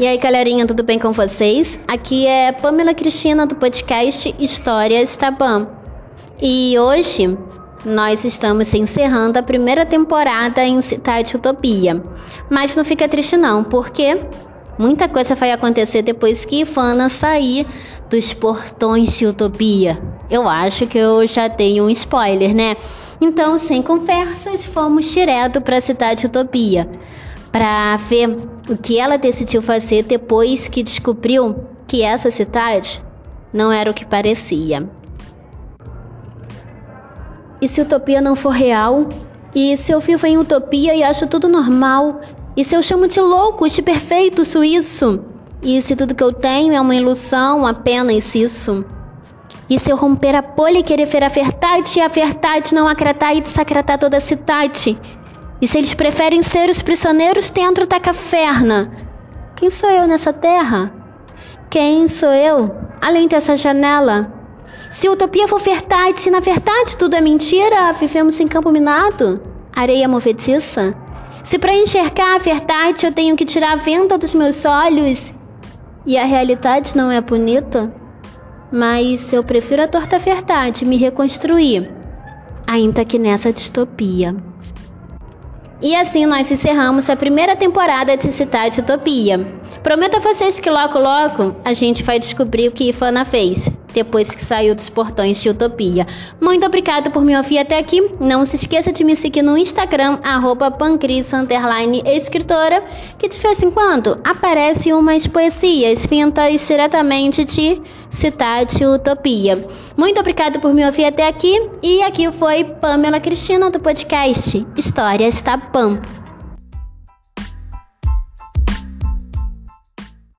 E aí, galerinha, tudo bem com vocês? Aqui é Pamela Cristina do podcast Histórias Tabam. E hoje nós estamos encerrando a primeira temporada em Cidade Utopia. Mas não fica triste não, porque muita coisa vai acontecer depois que Ivana sair dos portões de Utopia. Eu acho que eu já tenho um spoiler, né? Então, sem conversas, fomos direto para Cidade Utopia para ver o que ela decidiu fazer depois que descobriu que essa cidade não era o que parecia. E se utopia não for real? E se eu vivo em utopia e acho tudo normal? E se eu chamo de louco, de perfeito isso? E se tudo que eu tenho é uma ilusão, apenas isso? E se eu romper a polha e querer ver a verdade e a verdade não acratar e desacratar toda a cidade? E se eles preferem ser os prisioneiros dentro da caverna? Quem sou eu nessa terra? Quem sou eu além dessa janela? Se utopia for verdade, se na verdade tudo é mentira, vivemos em campo minado, areia movediça? Se para enxergar a verdade eu tenho que tirar a venda dos meus olhos e a realidade não é bonita, mas eu prefiro a torta verdade me reconstruir, ainda que nessa distopia. E assim nós encerramos a primeira temporada de Cidade Utopia. Prometo a vocês que logo logo a gente vai descobrir o que Ifana fez depois que saiu dos portões de Utopia. Muito obrigado por me ouvir até aqui. Não se esqueça de me seguir no Instagram, arroba escritora, que de vez em quando aparece umas poesias vindas diretamente de Cidade Utopia. Muito obrigado por me ouvir até aqui. E aqui foi Pamela Cristina do podcast Histórias da Pam.